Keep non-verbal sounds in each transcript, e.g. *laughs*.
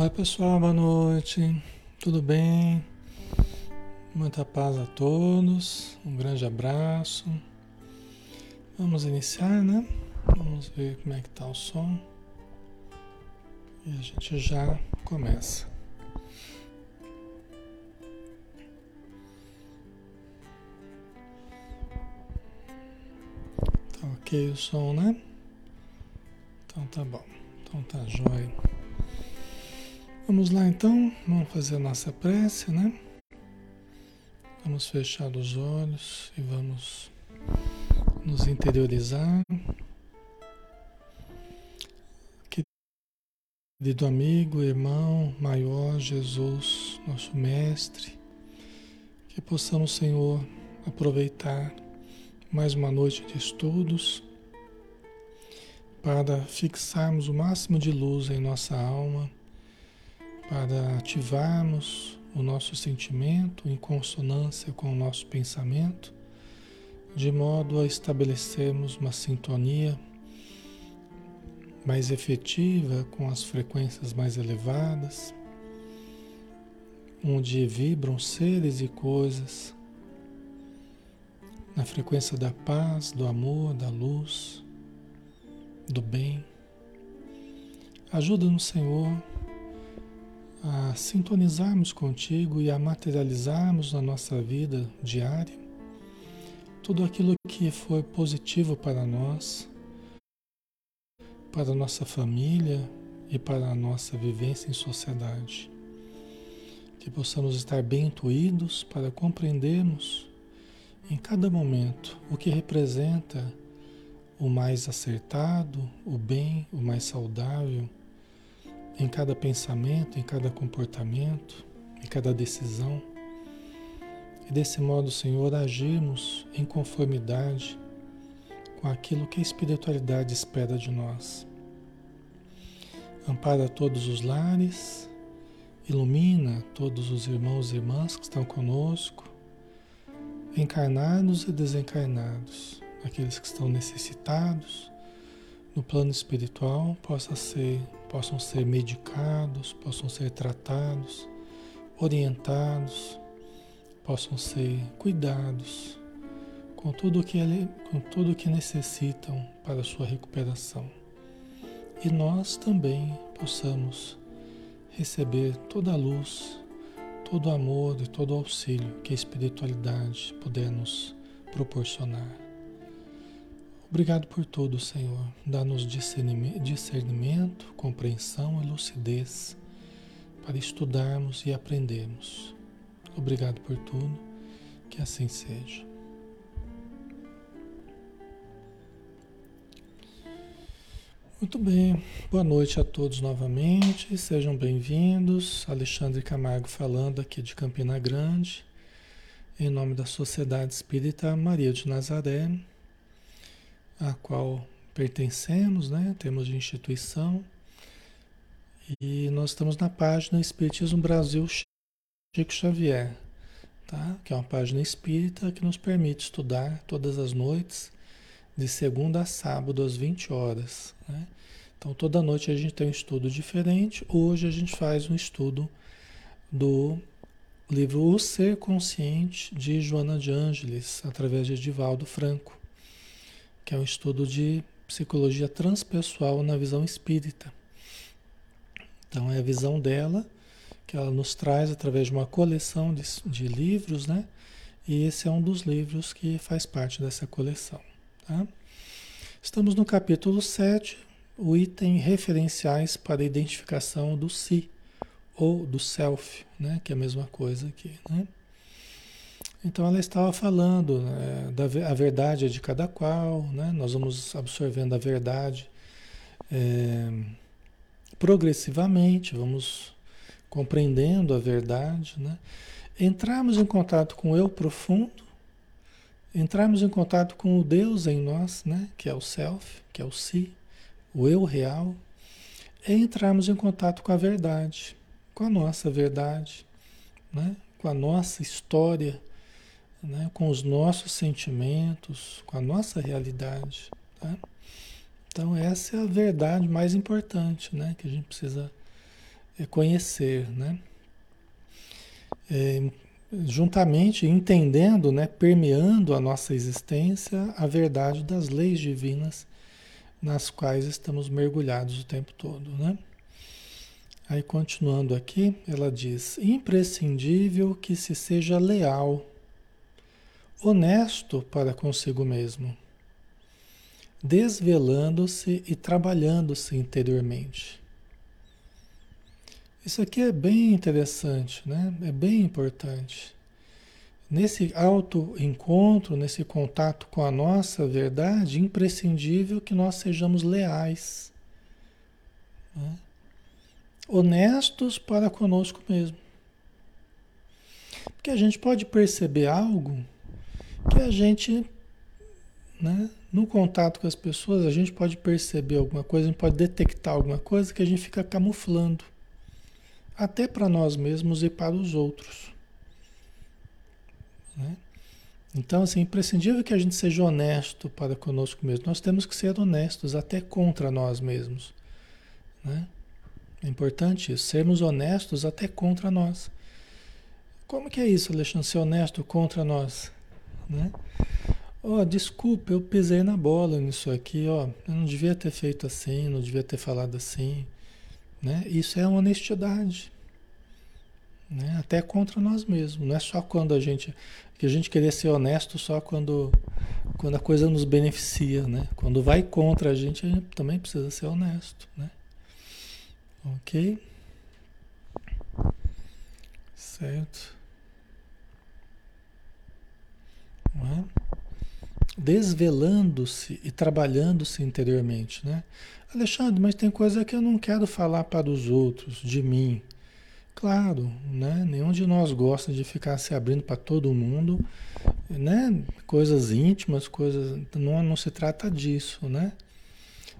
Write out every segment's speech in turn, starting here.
Oi pessoal, boa noite. Tudo bem? Muita paz a todos. Um grande abraço. Vamos iniciar, né? Vamos ver como é que tá o som. E a gente já começa. Tá ok o som, né? Então tá bom. Então tá jóia. Vamos lá então, vamos fazer a nossa prece, né? Vamos fechar os olhos e vamos nos interiorizar. Querido amigo, irmão, maior Jesus, nosso Mestre, que possamos, Senhor, aproveitar mais uma noite de estudos para fixarmos o máximo de luz em nossa alma para ativarmos o nosso sentimento em consonância com o nosso pensamento, de modo a estabelecermos uma sintonia mais efetiva com as frequências mais elevadas, onde vibram seres e coisas na frequência da paz, do amor, da luz, do bem. Ajuda-nos, Senhor, a sintonizarmos contigo e a materializarmos na nossa vida diária tudo aquilo que foi positivo para nós, para a nossa família e para a nossa vivência em sociedade. Que possamos estar bem intuídos para compreendermos em cada momento o que representa o mais acertado, o bem, o mais saudável em cada pensamento, em cada comportamento, em cada decisão. E desse modo, Senhor, agirmos em conformidade com aquilo que a espiritualidade espera de nós. Ampara todos os lares, ilumina todos os irmãos e irmãs que estão conosco, encarnados e desencarnados, aqueles que estão necessitados no plano espiritual possa ser, possam ser medicados, possam ser tratados, orientados, possam ser cuidados com tudo que com tudo que necessitam para a sua recuperação. E nós também possamos receber toda a luz, todo o amor e todo o auxílio que a espiritualidade puder nos proporcionar. Obrigado por tudo, Senhor. Dá-nos discernimento, compreensão e lucidez para estudarmos e aprendermos. Obrigado por tudo, que assim seja. Muito bem, boa noite a todos novamente, sejam bem-vindos. Alexandre Camargo falando aqui de Campina Grande, em nome da Sociedade Espírita Maria de Nazaré a qual pertencemos, né? temos de instituição. E nós estamos na página Espiritismo Brasil Chico Xavier, tá? que é uma página espírita que nos permite estudar todas as noites, de segunda a sábado, às 20 horas. Né? Então, toda noite a gente tem um estudo diferente. Hoje a gente faz um estudo do livro O Ser Consciente, de Joana de Ângeles, através de Edivaldo Franco que é um estudo de psicologia transpessoal na visão espírita. Então, é a visão dela que ela nos traz através de uma coleção de, de livros, né? E esse é um dos livros que faz parte dessa coleção. Tá? Estamos no capítulo 7, o item referenciais para identificação do si ou do self, né? que é a mesma coisa aqui. Né? Então ela estava falando né, da a verdade é de cada qual, né? nós vamos absorvendo a verdade é, progressivamente, vamos compreendendo a verdade, né? entrarmos em contato com o eu profundo, entrarmos em contato com o Deus em nós, né? que é o self, que é o si, o eu real, e entrarmos em contato com a verdade, com a nossa verdade, né? com a nossa história né, com os nossos sentimentos, com a nossa realidade. Tá? Então essa é a verdade mais importante né, que a gente precisa é conhecer, né? É, juntamente entendendo, né, permeando a nossa existência a verdade das leis divinas nas quais estamos mergulhados o tempo todo, né? Aí continuando aqui, ela diz: imprescindível que se seja leal, honesto para consigo mesmo, desvelando-se e trabalhando-se interiormente. Isso aqui é bem interessante, né? É bem importante. Nesse autoencontro, nesse contato com a nossa verdade, imprescindível que nós sejamos leais, né? honestos para conosco mesmo. Porque a gente pode perceber algo que a gente, né, no contato com as pessoas, a gente pode perceber alguma coisa, a gente pode detectar alguma coisa que a gente fica camuflando, até para nós mesmos e para os outros. Né? Então, assim, é imprescindível que a gente seja honesto para conosco mesmo. Nós temos que ser honestos até contra nós mesmos. Né? É importante isso, sermos honestos até contra nós. Como que é isso, Alexandre, ser honesto contra nós? Né? Ó, oh, desculpa, eu pisei na bola nisso aqui, ó. Eu não devia ter feito assim, não devia ter falado assim. Né? Isso é honestidade né? até contra nós mesmos. Não é só quando a gente que a gente querer ser honesto só quando quando a coisa nos beneficia, né? Quando vai contra a gente, a gente também precisa ser honesto, né? Ok? Certo? É? Desvelando-se e trabalhando-se interiormente, né? Alexandre, mas tem coisa que eu não quero falar para os outros, de mim. Claro, né? Nenhum de nós gosta de ficar se abrindo para todo mundo, né? Coisas íntimas, coisas. Não, não se trata disso, né?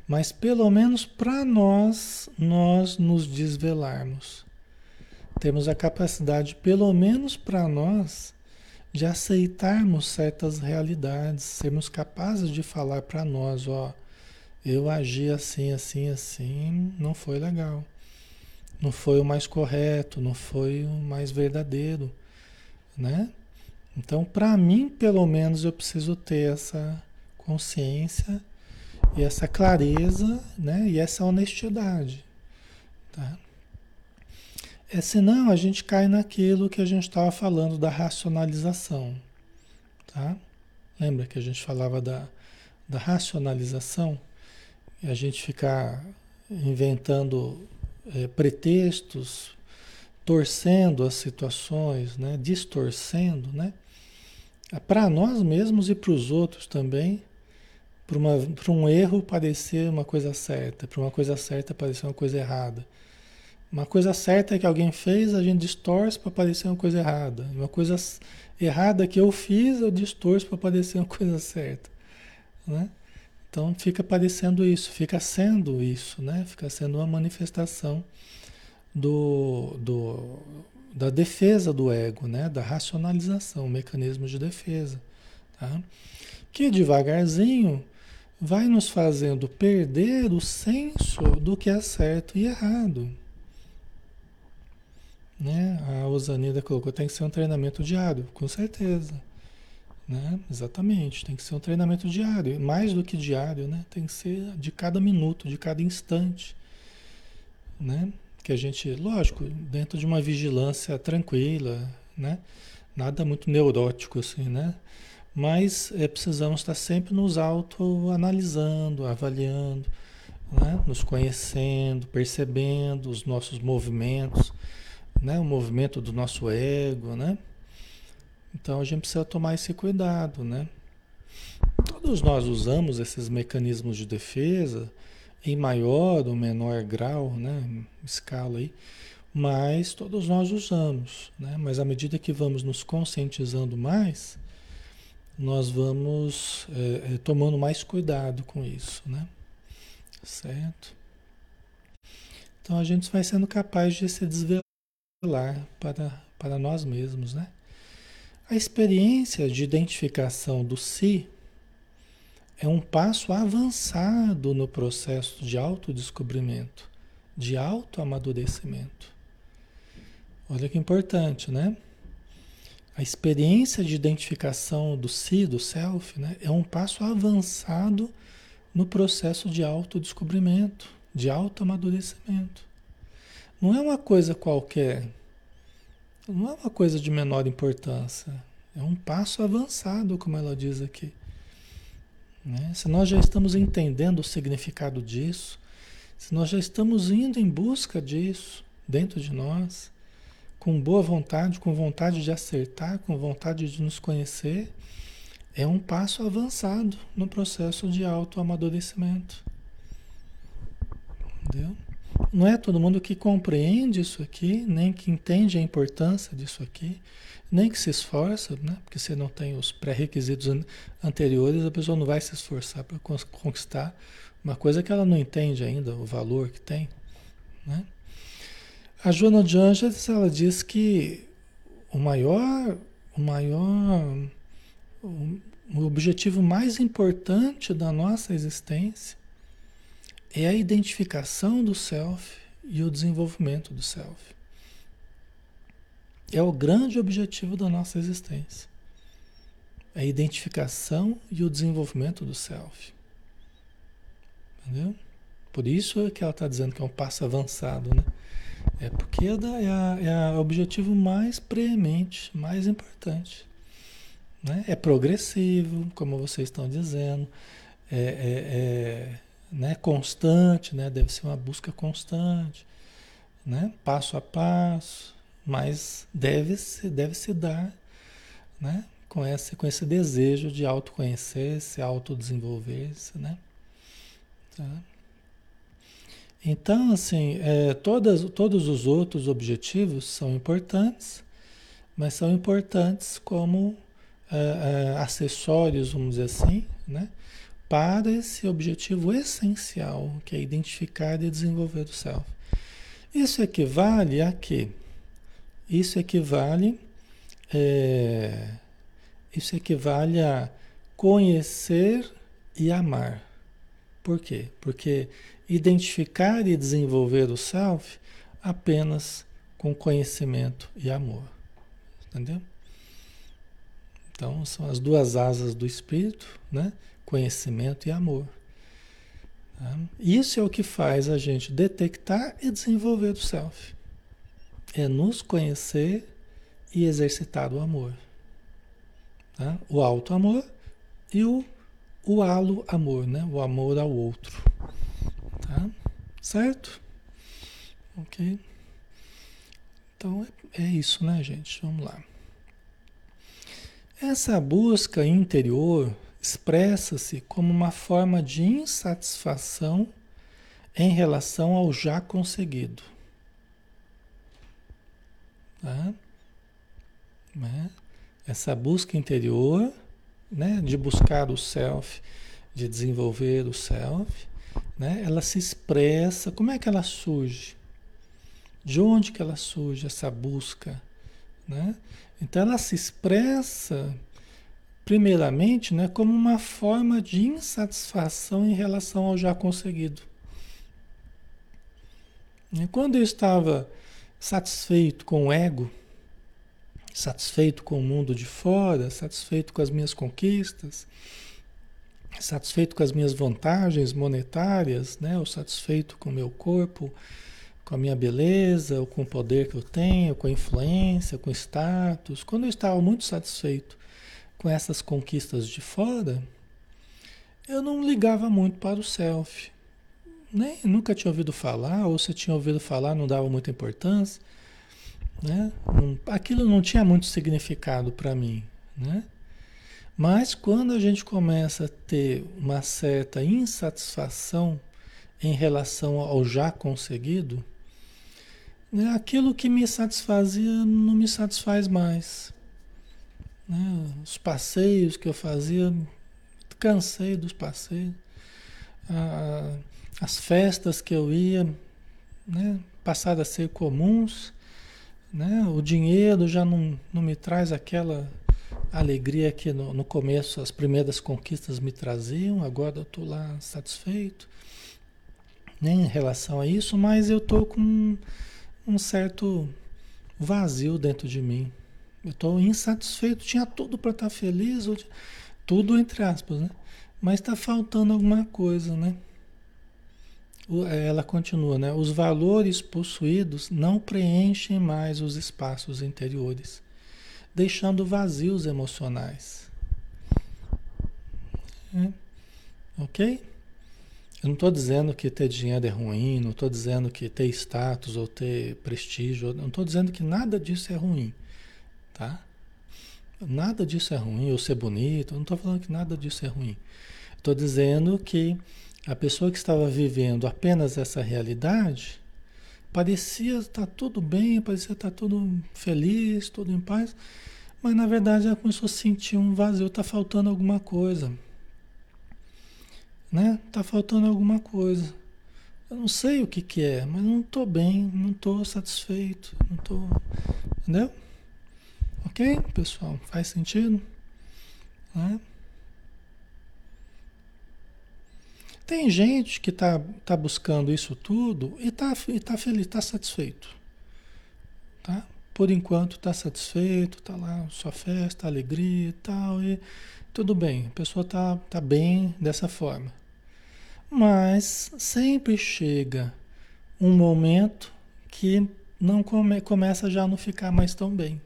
Mas pelo menos para nós, nós nos desvelarmos. Temos a capacidade, pelo menos para nós, de aceitarmos certas realidades, sermos capazes de falar para nós, ó, eu agi assim, assim, assim, não foi legal não foi o mais correto, não foi o mais verdadeiro, né? Então, para mim, pelo menos, eu preciso ter essa consciência e essa clareza, né? E essa honestidade, tá? É, senão a gente cai naquilo que a gente estava falando da racionalização, tá? Lembra que a gente falava da, da racionalização? E a gente ficar inventando é, pretextos, torcendo as situações, né? distorcendo, né? para nós mesmos e para os outros também, para um erro parecer uma coisa certa, para uma coisa certa parecer uma coisa errada. Uma coisa certa que alguém fez, a gente distorce para parecer uma coisa errada. Uma coisa errada que eu fiz, eu distorço para parecer uma *laughs* coisa certa. Né? Então fica parecendo isso, fica sendo isso, né? Fica sendo uma manifestação do, do, da defesa do ego, né? Da racionalização, o mecanismo de defesa, tá? Que devagarzinho vai nos fazendo perder o senso do que é certo e errado. Né? A Osanida colocou, tem que ser um treinamento diário, com certeza. Né? Exatamente, tem que ser um treinamento diário, mais do que diário, né? Tem que ser de cada minuto, de cada instante, né? Que a gente, lógico, dentro de uma vigilância tranquila, né? Nada muito neurótico assim, né? Mas é, precisamos estar sempre nos autoanalisando, avaliando, né? nos conhecendo, percebendo os nossos movimentos, né? o movimento do nosso ego, né? Então a gente precisa tomar esse cuidado, né? Todos nós usamos esses mecanismos de defesa em maior ou menor grau, né? Escala aí, mas todos nós usamos, né? Mas à medida que vamos nos conscientizando mais, nós vamos é, é, tomando mais cuidado com isso, né? Certo? Então a gente vai sendo capaz de se desvelar para, para nós mesmos, né? A experiência de identificação do si é um passo avançado no processo de autodescobrimento de autoamadurecimento. Olha que importante, né? A experiência de identificação do si, do self, né, é um passo avançado no processo de autodescobrimento, de autoamadurecimento. Não é uma coisa qualquer, não é uma coisa de menor importância, é um passo avançado, como ela diz aqui. Né? Se nós já estamos entendendo o significado disso, se nós já estamos indo em busca disso dentro de nós, com boa vontade, com vontade de acertar, com vontade de nos conhecer, é um passo avançado no processo de autoamadurecimento. Entendeu? Não é todo mundo que compreende isso aqui, nem que entende a importância disso aqui, nem que se esforça, né? porque se não tem os pré-requisitos anteriores, a pessoa não vai se esforçar para conquistar uma coisa que ela não entende ainda, o valor que tem. Né? A Joana de Angeles, ela diz que o maior, o maior, o objetivo mais importante da nossa existência é a identificação do self e o desenvolvimento do self. É o grande objetivo da nossa existência. É a identificação e o desenvolvimento do self. Entendeu? Por isso é que ela está dizendo que é um passo avançado, né? É porque é, é, a, é o objetivo mais premente, mais importante. Né? É progressivo, como vocês estão dizendo, é, é, é né? constante, né? deve ser uma busca constante, né? passo a passo, mas deve se, deve se dar né? com, esse, com esse desejo de autoconhecer-se, autodesenvolver-se. Né? Tá? Então, assim, é, todas, todos os outros objetivos são importantes, mas são importantes como é, é, acessórios, vamos dizer assim, né? Para esse objetivo essencial, que é identificar e desenvolver o self. Isso equivale a quê? Isso equivale, é, isso equivale a conhecer e amar. Por quê? Porque identificar e desenvolver o self apenas com conhecimento e amor. Entendeu? Então, são as duas asas do espírito, né? Conhecimento e amor. Tá? Isso é o que faz a gente detectar e desenvolver o self. É nos conhecer e exercitar o amor. Tá? O alto amor e o, o halo amor, né? O amor ao outro. Tá? Certo? Ok? Então é, é isso, né, gente? Vamos lá. Essa busca interior expressa-se como uma forma de insatisfação em relação ao já conseguido. Tá? Né? Essa busca interior, né, de buscar o self, de desenvolver o self, né? Ela se expressa, como é que ela surge? De onde que ela surge essa busca, né? Então ela se expressa primeiramente, né, como uma forma de insatisfação em relação ao já conseguido. Quando eu estava satisfeito com o ego, satisfeito com o mundo de fora, satisfeito com as minhas conquistas, satisfeito com as minhas vantagens monetárias, né? ou satisfeito com o meu corpo, com a minha beleza, ou com o poder que eu tenho, com a influência, com o status. Quando eu estava muito satisfeito com essas conquistas de fora, eu não ligava muito para o self. Nem, nunca tinha ouvido falar, ou se tinha ouvido falar, não dava muita importância. Né? aquilo não tinha muito significado para mim. Né? Mas quando a gente começa a ter uma certa insatisfação em relação ao já conseguido, né, aquilo que me satisfazia não me satisfaz mais. Né? Os passeios que eu fazia, cansei dos passeios. Ah, as festas que eu ia, né, passaram a ser comuns. Né? O dinheiro já não, não me traz aquela alegria que no, no começo as primeiras conquistas me traziam, agora eu estou lá satisfeito. né, em relação a isso, mas eu tô com um certo vazio dentro de mim. Eu estou insatisfeito, tinha tudo para estar tá feliz, tudo entre aspas, né? Mas está faltando alguma coisa, né? Ela continua, né? Os valores possuídos não preenchem mais os espaços interiores, deixando vazios emocionais. É. Ok? Eu não estou dizendo que ter dinheiro é ruim, não estou dizendo que ter status ou ter prestígio, não estou dizendo que nada disso é ruim, tá? Nada disso é ruim, ou ser bonito, não estou falando que nada disso é ruim. Estou dizendo que a pessoa que estava vivendo apenas essa realidade parecia estar tudo bem, parecia estar tudo feliz, tudo em paz, mas na verdade ela começou a sentir um vazio, está faltando alguma coisa né? Tá faltando alguma coisa. Eu não sei o que que é, mas não estou bem, não estou satisfeito, não estou, entendeu? Ok, pessoal? Faz sentido? Né? Tem gente que está tá buscando isso tudo e está e tá feliz, está satisfeito. Tá? Por enquanto está satisfeito, está lá sua festa, alegria e tal, e tudo bem, a pessoa está tá bem dessa forma. Mas sempre chega um momento que não come, começa já a não ficar mais tão bem.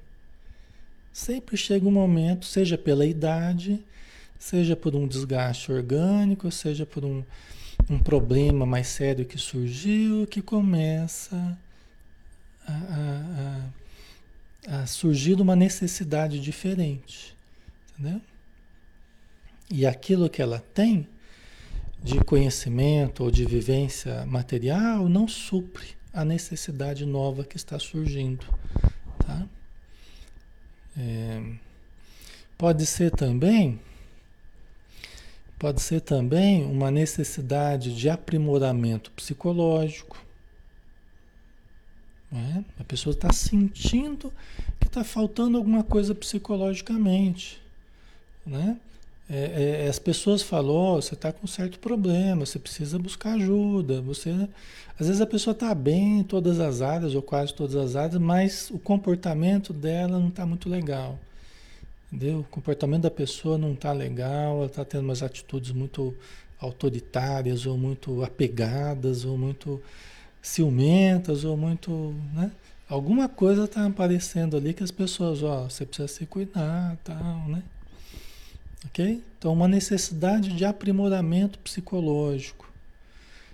Sempre chega um momento, seja pela idade, seja por um desgaste orgânico, seja por um, um problema mais sério que surgiu, que começa a, a, a, a surgir uma necessidade diferente. Entendeu? E aquilo que ela tem de conhecimento ou de vivência material não supre a necessidade nova que está surgindo. Tá? É, pode ser também pode ser também uma necessidade de aprimoramento psicológico. É? A pessoa está sentindo que está faltando alguma coisa psicologicamente. Né? É, é, as pessoas falam, oh, você está com certo problema, você precisa buscar ajuda. Você, às vezes a pessoa está bem em todas as áreas, ou quase todas as áreas, mas o comportamento dela não está muito legal. Entendeu? O comportamento da pessoa não está legal, ela está tendo umas atitudes muito autoritárias, ou muito apegadas, ou muito ciumentas, ou muito. Né? Alguma coisa está aparecendo ali que as pessoas, ó, oh, você precisa se cuidar, tal, né? Ok? Então, uma necessidade de aprimoramento psicológico,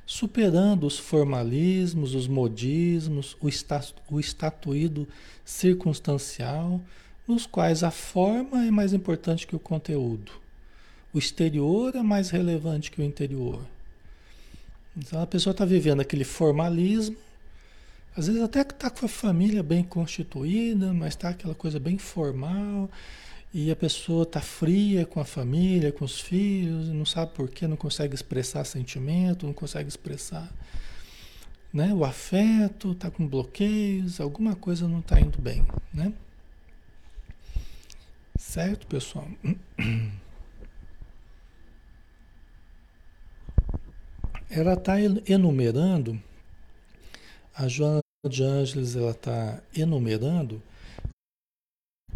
superando os formalismos, os modismos, o, o estatuído circunstancial, nos quais a forma é mais importante que o conteúdo. O exterior é mais relevante que o interior. Então a pessoa está vivendo aquele formalismo, às vezes até que está com a família bem constituída, mas está aquela coisa bem formal, e a pessoa está fria com a família, com os filhos, não sabe por quê, não consegue expressar sentimento, não consegue expressar né, o afeto, está com bloqueios, alguma coisa não está indo bem, né? Certo, pessoal? *clears throat* Ela está enumerando, a Joana de Ângeles, ela está enumerando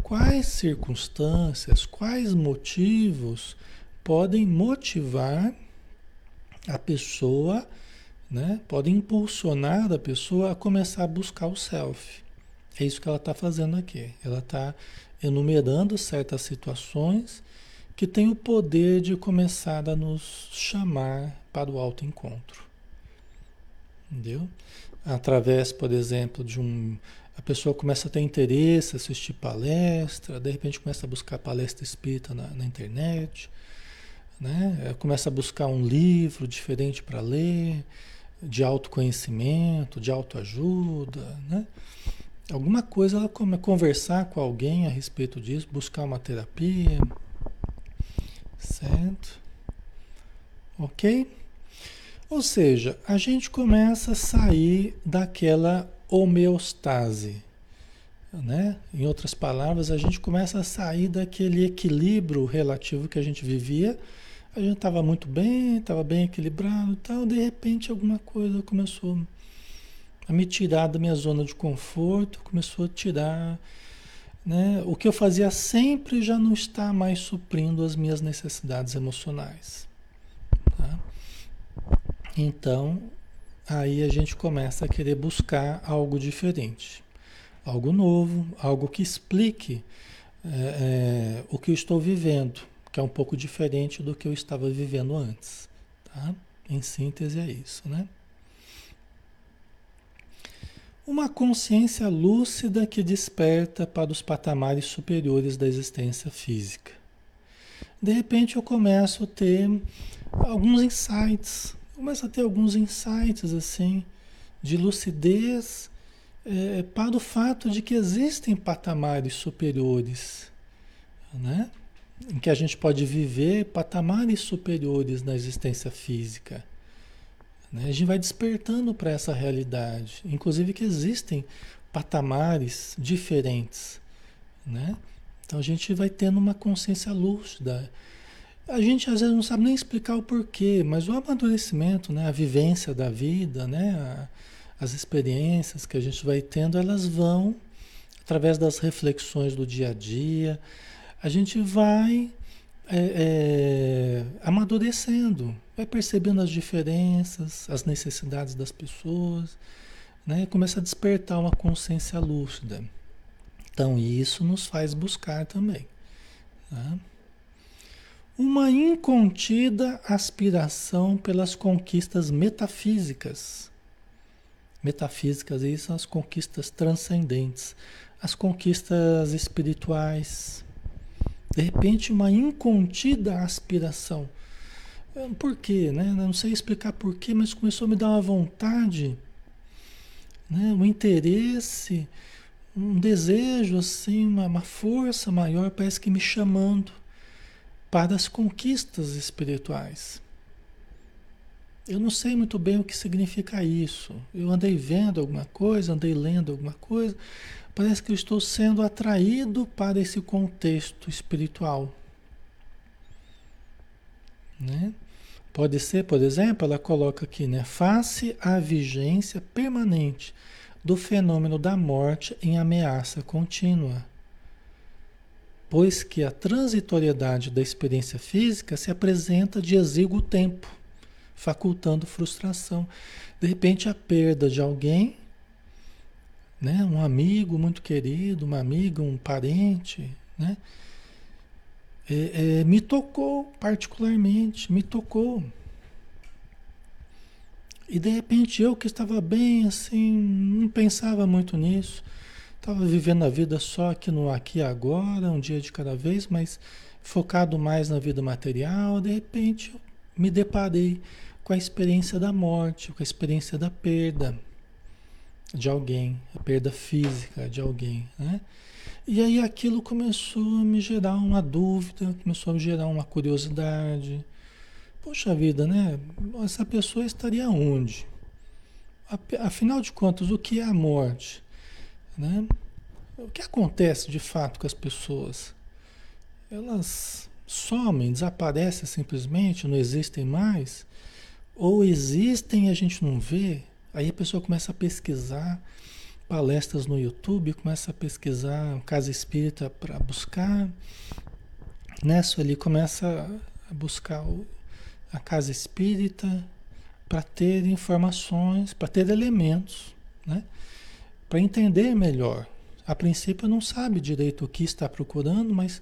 quais circunstâncias, quais motivos podem motivar a pessoa, né? Podem impulsionar a pessoa a começar a buscar o self. É isso que ela está fazendo aqui. Ela está enumerando certas situações que têm o poder de começar a nos chamar para o autoencontro. Entendeu? Através, por exemplo, de um a pessoa começa a ter interesse, assistir palestra, de repente começa a buscar palestra espírita na, na internet, né? começa a buscar um livro diferente para ler, de autoconhecimento, de autoajuda, né? Alguma coisa ela come, conversar com alguém a respeito disso, buscar uma terapia, certo? Ok? Ou seja, a gente começa a sair daquela homeostase. Né? Em outras palavras, a gente começa a sair daquele equilíbrio relativo que a gente vivia, A gente estava muito bem, estava bem equilibrado tal, de repente alguma coisa começou a me tirar da minha zona de conforto, começou a tirar. Né? O que eu fazia sempre já não está mais suprindo as minhas necessidades emocionais. Tá? Então, aí a gente começa a querer buscar algo diferente, algo novo, algo que explique é, é, o que eu estou vivendo que é um pouco diferente do que eu estava vivendo antes. Tá? Em síntese é isso, né? Uma consciência lúcida que desperta para os patamares superiores da existência física. De repente eu começo a ter alguns insights, começo a ter alguns insights assim, de lucidez é, para o fato de que existem patamares superiores, né? em que a gente pode viver patamares superiores na existência física. Né? A gente vai despertando para essa realidade, inclusive que existem patamares diferentes. Né? Então a gente vai tendo uma consciência lúcida. A gente às vezes não sabe nem explicar o porquê, mas o amadurecimento, né? a vivência da vida, né? A, as experiências que a gente vai tendo, elas vão, através das reflexões do dia a dia, a gente vai é, é, amadurecendo, vai percebendo as diferenças, as necessidades das pessoas, né? começa a despertar uma consciência lúcida. Então, isso nos faz buscar também. Tá? Uma incontida aspiração pelas conquistas metafísicas. Metafísicas, isso são as conquistas transcendentes, as conquistas espirituais, de repente, uma incontida aspiração. Por quê? Né? Não sei explicar por quê, mas começou a me dar uma vontade, né? um interesse, um desejo, assim, uma, uma força maior, parece que me chamando para as conquistas espirituais. Eu não sei muito bem o que significa isso. Eu andei vendo alguma coisa, andei lendo alguma coisa, Parece que eu estou sendo atraído para esse contexto espiritual. Né? Pode ser, por exemplo, ela coloca aqui, né? Face à vigência permanente do fenômeno da morte em ameaça contínua. Pois que a transitoriedade da experiência física se apresenta de exíguo tempo, facultando frustração. De repente, a perda de alguém né? Um amigo muito querido, uma amiga, um parente, né? É, é, me tocou particularmente, me tocou. E de repente eu que estava bem assim, não pensava muito nisso, estava vivendo a vida só aqui no aqui e agora, um dia de cada vez, mas focado mais na vida material, de repente eu me deparei com a experiência da morte, com a experiência da perda de alguém, a perda física de alguém, né? E aí aquilo começou a me gerar uma dúvida, começou a me gerar uma curiosidade. Poxa vida, né? Essa pessoa estaria onde? Afinal de contas, o que é a morte? Né? O que acontece de fato com as pessoas? Elas somem, desaparecem simplesmente, não existem mais? Ou existem e a gente não vê? Aí a pessoa começa a pesquisar palestras no YouTube, começa a pesquisar casa espírita para buscar. Nessa ali começa a buscar a casa espírita para ter informações, para ter elementos, né? Para entender melhor. A princípio não sabe direito o que está procurando, mas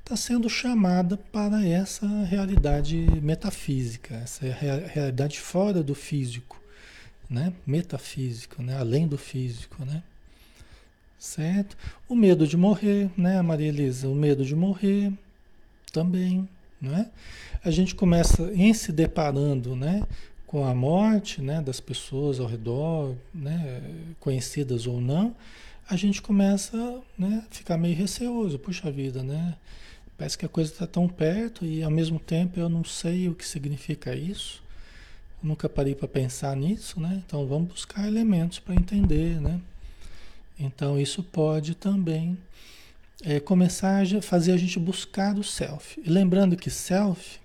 está sendo chamada para essa realidade metafísica, essa realidade fora do físico né? Metafísico, né? Além do físico, né? Certo? O medo de morrer, né, Maria Elisa? O medo de morrer também, não é? A gente começa em se deparando, né, com a morte, né, das pessoas ao redor, né, conhecidas ou não, a gente começa, né, a ficar meio receoso, puxa vida, né? Parece que a coisa está tão perto e ao mesmo tempo eu não sei o que significa isso. Nunca parei para pensar nisso, né? Então vamos buscar elementos para entender, né? Então isso pode também é, começar a fazer a gente buscar o self. E lembrando que self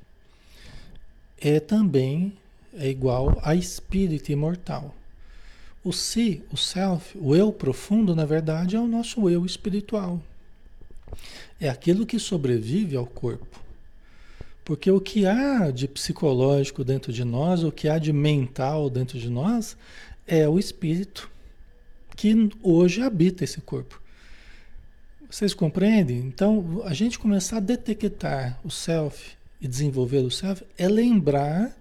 é também é igual a espírito imortal. O si, o self, o eu profundo, na verdade, é o nosso eu espiritual. É aquilo que sobrevive ao corpo. Porque o que há de psicológico dentro de nós, o que há de mental dentro de nós, é o espírito que hoje habita esse corpo. Vocês compreendem? Então, a gente começar a detectar o self e desenvolver o self é lembrar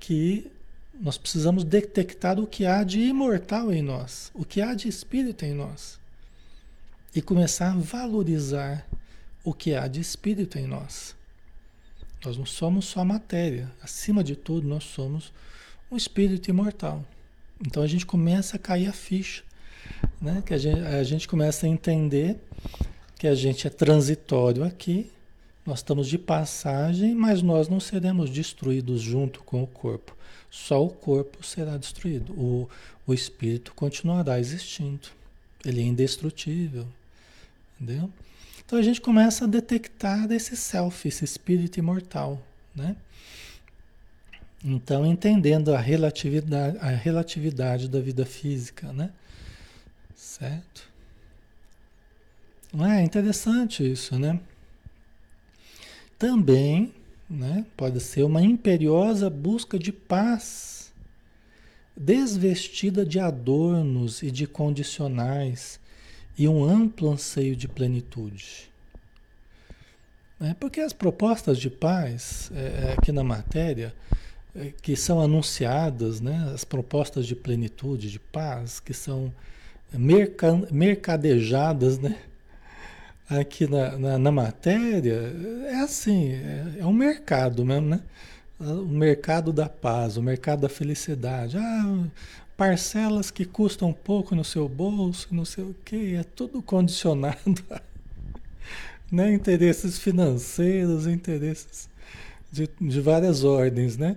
que nós precisamos detectar o que há de imortal em nós, o que há de espírito em nós. E começar a valorizar o que há de espírito em nós. Nós não somos só matéria, acima de tudo, nós somos um espírito imortal. Então a gente começa a cair a ficha, né? que a gente, a gente começa a entender que a gente é transitório aqui, nós estamos de passagem, mas nós não seremos destruídos junto com o corpo. Só o corpo será destruído. O, o espírito continuará existindo. Ele é indestrutível. Entendeu? Então a gente começa a detectar esse self, esse espírito imortal. Né? Então, entendendo a relatividade, a relatividade da vida física, né? Certo? Não é interessante isso, né? Também, né, pode ser uma imperiosa busca de paz, desvestida de adornos e de condicionais, e um amplo anseio de plenitude. É, porque as propostas de paz, é, é aqui na matéria, é, que são anunciadas, né, as propostas de plenitude, de paz, que são mercadejadas né, aqui na, na, na, matéria, é assim, é, é um mercado mesmo, né? O mercado da paz, o mercado da felicidade. Ah, parcelas que custam pouco no seu bolso, não sei o que, é tudo condicionado a *laughs* né? interesses financeiros, interesses de, de várias ordens, né?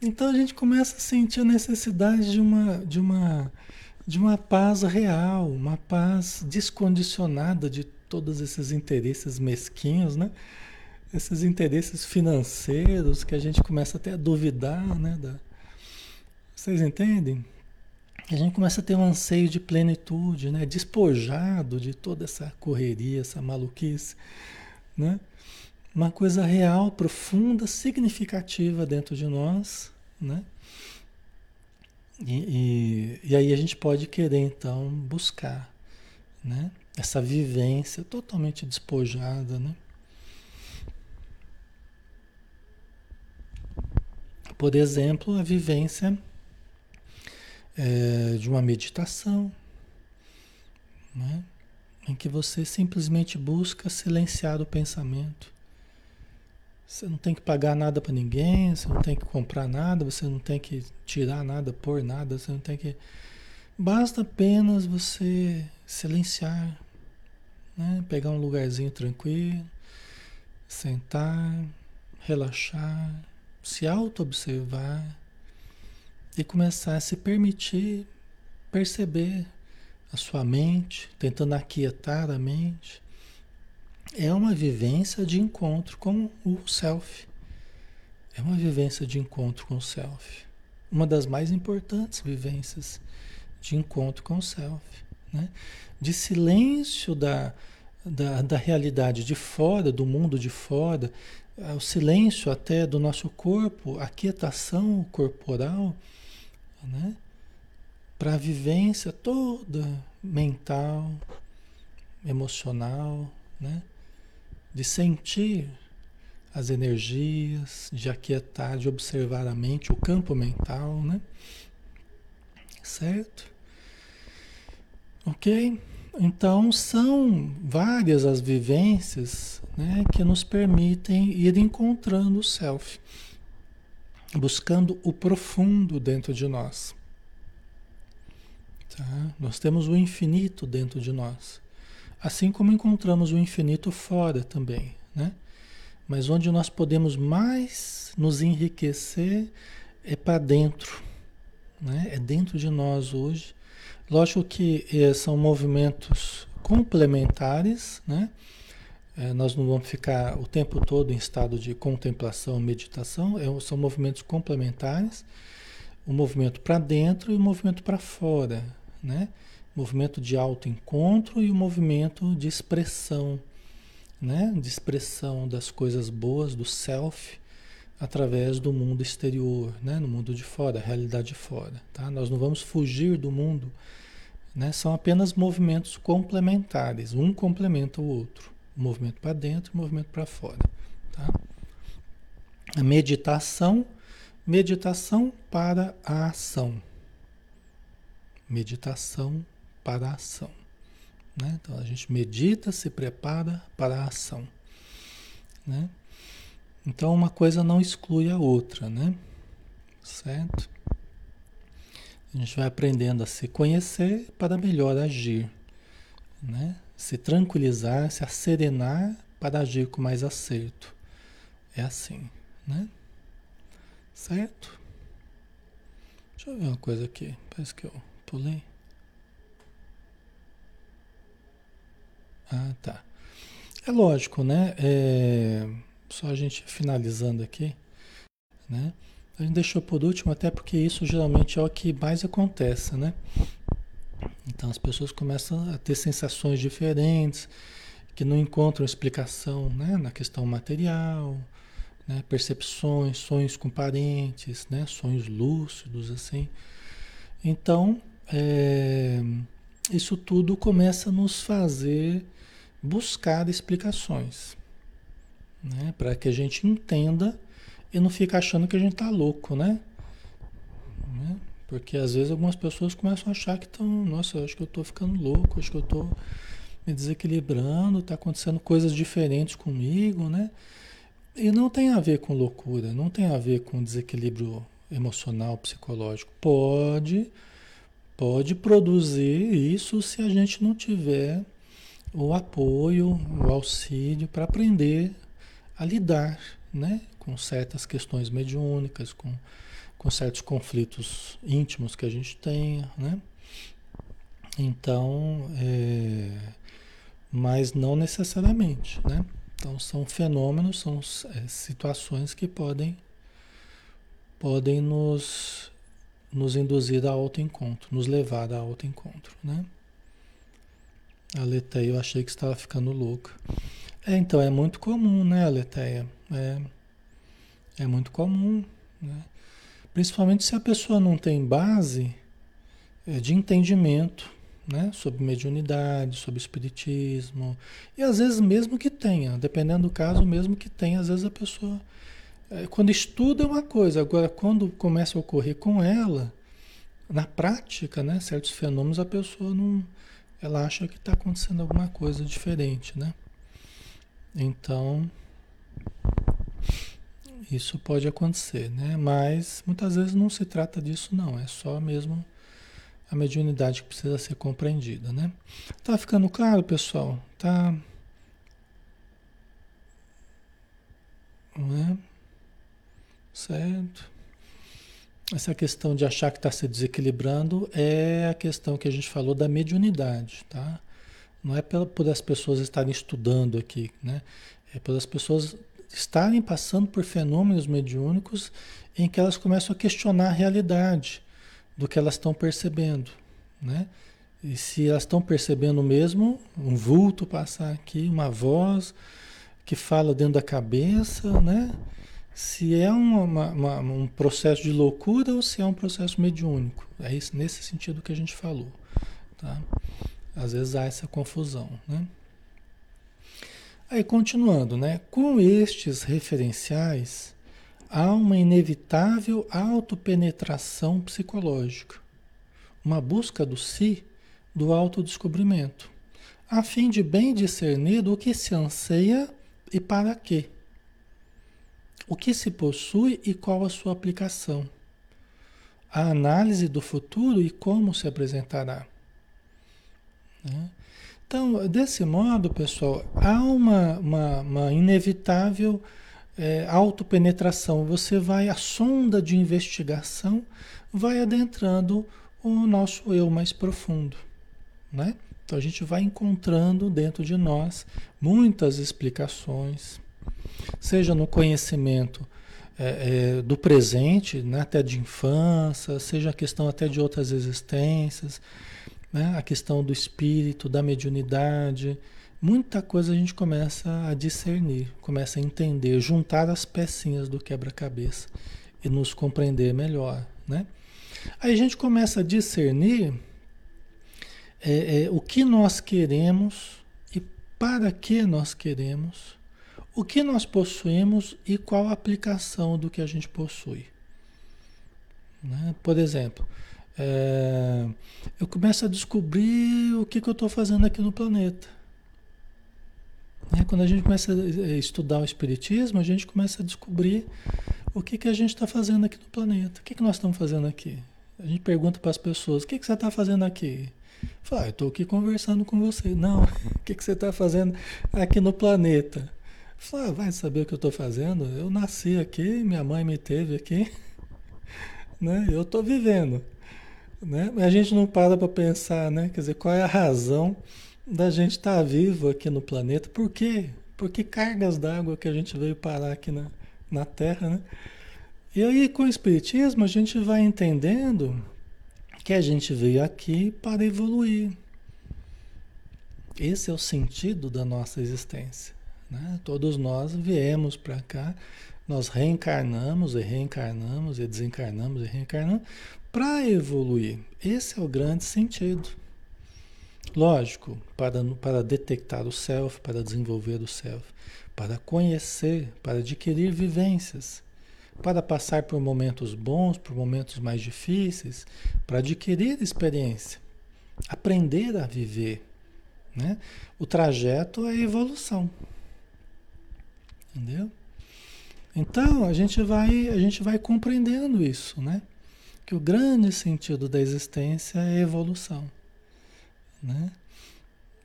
Então a gente começa a sentir a necessidade de uma, de uma, de uma paz real, uma paz descondicionada de todos esses interesses mesquinhos, né? Esses interesses financeiros que a gente começa até a duvidar, né? Da... Vocês entendem? A gente começa a ter um anseio de plenitude, né? Despojado de toda essa correria, essa maluquice, né? uma coisa real, profunda, significativa dentro de nós, né? E, e, e, aí a gente pode querer então buscar, né? Essa vivência totalmente despojada, né? Por exemplo, a vivência é, de uma meditação, né? em que você simplesmente busca silenciar o pensamento você não tem que pagar nada para ninguém, você não tem que comprar nada, você não tem que tirar nada, pôr nada, você não tem que. Basta apenas você silenciar, né? pegar um lugarzinho tranquilo, sentar, relaxar, se auto-observar e começar a se permitir perceber a sua mente, tentando aquietar a mente é uma vivência de encontro com o self. É uma vivência de encontro com o self. Uma das mais importantes vivências de encontro com o self. Né? De silêncio da, da, da realidade de fora, do mundo de fora, é, o silêncio até do nosso corpo, a quietação corporal, né? para a vivência toda mental, emocional, né? de sentir as energias, de aquietar, de observar a mente, o campo mental, né? Certo? Ok? Então são várias as vivências né, que nos permitem ir encontrando o self, buscando o profundo dentro de nós. Tá? Nós temos o infinito dentro de nós. Assim como encontramos o infinito fora também, né? Mas onde nós podemos mais nos enriquecer é para dentro, né? É dentro de nós hoje. Lógico que eh, são movimentos complementares, né? É, nós não vamos ficar o tempo todo em estado de contemplação, meditação, é, são movimentos complementares, o movimento para dentro e o movimento para fora, né? movimento de autoencontro e o movimento de expressão, né? De expressão das coisas boas do self através do mundo exterior, né? No mundo de fora, a realidade de fora, tá? Nós não vamos fugir do mundo, né? São apenas movimentos complementares, um complementa o outro, o movimento para dentro, o movimento para fora, tá? A meditação, meditação para a ação. Meditação para a ação. Né? Então a gente medita, se prepara para a ação. Né? Então uma coisa não exclui a outra, né? Certo? A gente vai aprendendo a se conhecer para melhor agir, né? Se tranquilizar, se asserenar para agir com mais acerto. É assim, né? Certo? Deixa eu ver uma coisa aqui. Parece que eu pulei. Ah, tá. É lógico, né? É... Só a gente finalizando aqui, né? A gente deixou por último até porque isso geralmente é o que mais acontece, né? Então as pessoas começam a ter sensações diferentes, que não encontram explicação né? na questão material, né? percepções, sonhos com parentes, né? sonhos lúcidos, assim. Então, é... isso tudo começa a nos fazer buscar explicações, né? Para que a gente entenda e não fique achando que a gente está louco, né? né? Porque às vezes algumas pessoas começam a achar que estão, nossa, acho que eu estou ficando louco, acho que eu estou me desequilibrando, está acontecendo coisas diferentes comigo, né? E não tem a ver com loucura, não tem a ver com desequilíbrio emocional, psicológico. Pode, pode produzir isso se a gente não tiver o apoio, o auxílio para aprender a lidar né, com certas questões mediúnicas, com, com certos conflitos íntimos que a gente tenha. Né? Então, é, mas não necessariamente. Né? Então, são fenômenos, são é, situações que podem, podem nos, nos induzir a autoencontro, nos levar a autoencontro. Né? A Leteia, eu achei que estava ficando louca. É, então, é muito comum, né, Leteia? É, é muito comum, né? Principalmente se a pessoa não tem base é, de entendimento, né? Sobre mediunidade, sobre espiritismo. E às vezes mesmo que tenha, dependendo do caso, mesmo que tenha, às vezes a pessoa... É, quando estuda é uma coisa, agora quando começa a ocorrer com ela, na prática, né? Certos fenômenos a pessoa não ela acha que está acontecendo alguma coisa diferente, né? Então, isso pode acontecer, né? Mas muitas vezes não se trata disso, não. É só mesmo a mediunidade que precisa ser compreendida, né? Tá ficando claro, pessoal? Tá. Não é? Certo? Essa questão de achar que está se desequilibrando é a questão que a gente falou da mediunidade, tá? Não é por as pessoas estarem estudando aqui, né? É pelas pessoas estarem passando por fenômenos mediúnicos em que elas começam a questionar a realidade do que elas estão percebendo, né? E se elas estão percebendo mesmo um vulto passar aqui, uma voz que fala dentro da cabeça, né? se é uma, uma, um processo de loucura ou se é um processo mediúnico. É isso, nesse sentido que a gente falou. Tá? Às vezes há essa confusão. Né? Aí, continuando, né? com estes referenciais, há uma inevitável autopenetração psicológica, uma busca do si, do autodescobrimento, a fim de bem discernir o que se anseia e para quê o que se possui e qual a sua aplicação. A análise do futuro e como se apresentará. Né? Então, desse modo, pessoal, há uma, uma, uma inevitável é, autopenetração. Você vai, a sonda de investigação vai adentrando o nosso eu mais profundo. Né? Então a gente vai encontrando dentro de nós muitas explicações, seja no conhecimento é, é, do presente, né, até de infância, seja a questão até de outras existências, né, a questão do espírito, da mediunidade, muita coisa a gente começa a discernir, começa a entender, juntar as pecinhas do quebra-cabeça e nos compreender melhor, né? Aí a gente começa a discernir é, é, o que nós queremos e para que nós queremos, o que nós possuímos e qual a aplicação do que a gente possui. Né? Por exemplo, é, eu começo a descobrir o que, que eu estou fazendo aqui no planeta. Né? Quando a gente começa a estudar o Espiritismo, a gente começa a descobrir o que, que a gente está fazendo aqui no planeta. O que, que nós estamos fazendo aqui? A gente pergunta para as pessoas: o que, que você está fazendo aqui? Fala, ah, eu estou aqui conversando com você. Não, *laughs* o que, que você está fazendo aqui no planeta? Fala, ah, vai saber o que eu estou fazendo? Eu nasci aqui, minha mãe me teve aqui, *laughs* né? eu estou vivendo. Né? A gente não para para pensar, né? Quer dizer, qual é a razão da gente estar tá vivo aqui no planeta? Por quê? Por que cargas d'água que a gente veio parar aqui na, na Terra, né? E aí, com o Espiritismo, a gente vai entendendo que a gente veio aqui para evoluir. Esse é o sentido da nossa existência. Né? Todos nós viemos para cá, nós reencarnamos e reencarnamos e desencarnamos e reencarnamos para evoluir. Esse é o grande sentido. Lógico, para, para detectar o self, para desenvolver o self, para conhecer, para adquirir vivências para passar por momentos bons, por momentos mais difíceis, para adquirir experiência, aprender a viver. Né? O trajeto é evolução. Entendeu? Então a gente vai, a gente vai compreendendo isso, né? Que o grande sentido da existência é evolução. Né?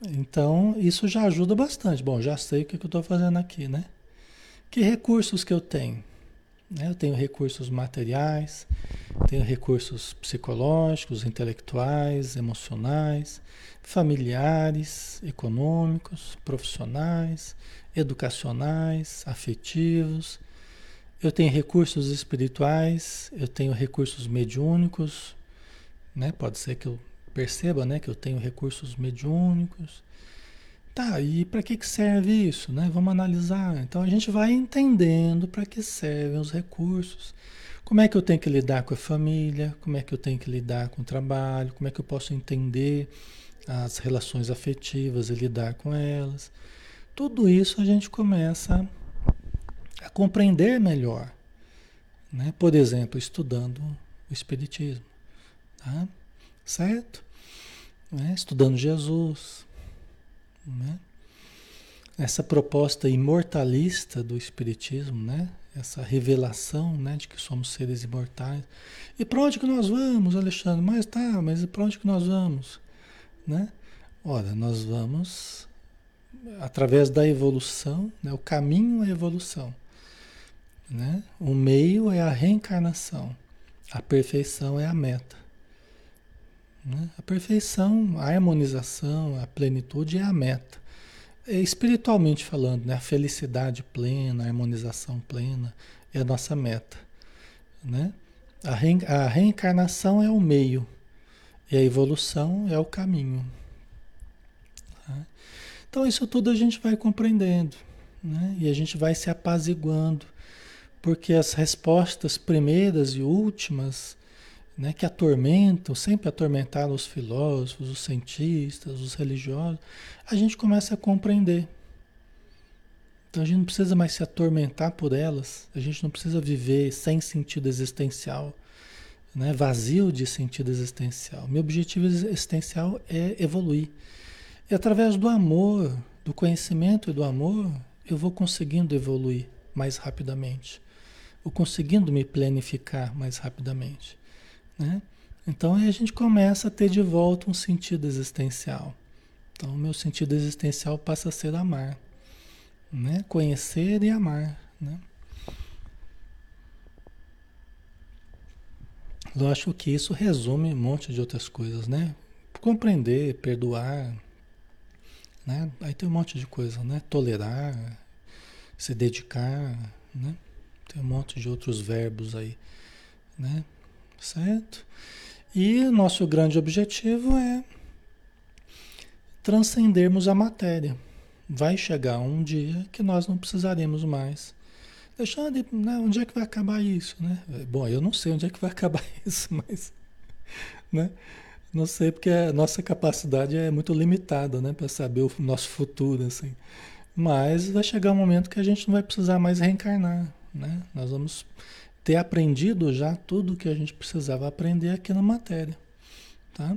Então, isso já ajuda bastante. Bom, já sei o que eu estou fazendo aqui, né? Que recursos que eu tenho? Né? Eu tenho recursos materiais, tenho recursos psicológicos, intelectuais, emocionais, familiares, econômicos, profissionais, educacionais, afetivos. Eu tenho recursos espirituais, eu tenho recursos mediúnicos, né? Pode ser que eu perceba, né, que eu tenho recursos mediúnicos. Tá, e para que, que serve isso? Né? Vamos analisar. Então a gente vai entendendo para que servem os recursos. Como é que eu tenho que lidar com a família? Como é que eu tenho que lidar com o trabalho? Como é que eu posso entender as relações afetivas e lidar com elas? Tudo isso a gente começa compreender melhor. Né? Por exemplo, estudando o Espiritismo. Tá? Certo? Né? Estudando Jesus, né? Essa proposta imortalista do Espiritismo, né? essa revelação né? de que somos seres imortais. E para onde que nós vamos, Alexandre? Mas tá, mas para onde que nós vamos? Né? Ora, nós vamos através da evolução, né? o caminho a evolução. Né? O meio é a reencarnação, a perfeição é a meta. Né? A perfeição, a harmonização, a plenitude é a meta. É, espiritualmente falando, né? a felicidade plena, a harmonização plena é a nossa meta. Né? A, a reencarnação é o meio e a evolução é o caminho. Tá? Então, isso tudo a gente vai compreendendo né? e a gente vai se apaziguando, porque as respostas primeiras e últimas né, que atormentam, sempre atormentaram os filósofos, os cientistas, os religiosos, a gente começa a compreender. Então a gente não precisa mais se atormentar por elas, a gente não precisa viver sem sentido existencial, né, vazio de sentido existencial. Meu objetivo existencial é evoluir. E através do amor, do conhecimento e do amor, eu vou conseguindo evoluir mais rapidamente. Vou conseguindo me planificar mais rapidamente. Né? Então aí a gente começa a ter de volta um sentido existencial. Então o meu sentido existencial passa a ser amar, né? conhecer e amar. Né? Lógico que isso resume um monte de outras coisas, né? Compreender, perdoar, né? Aí tem um monte de coisa, né? Tolerar, se dedicar, né? Tem um monte de outros verbos aí, né? Certo? E nosso grande objetivo é transcendermos a matéria. Vai chegar um dia que nós não precisaremos mais. Alexandre, né, onde é que vai acabar isso, né? Bom, eu não sei onde é que vai acabar *laughs* isso, mas, né? Não sei porque a nossa capacidade é muito limitada, né, para saber o nosso futuro, assim. Mas vai chegar um momento que a gente não vai precisar mais reencarnar, né? Nós vamos ter aprendido já tudo que a gente precisava aprender aqui na matéria, tá?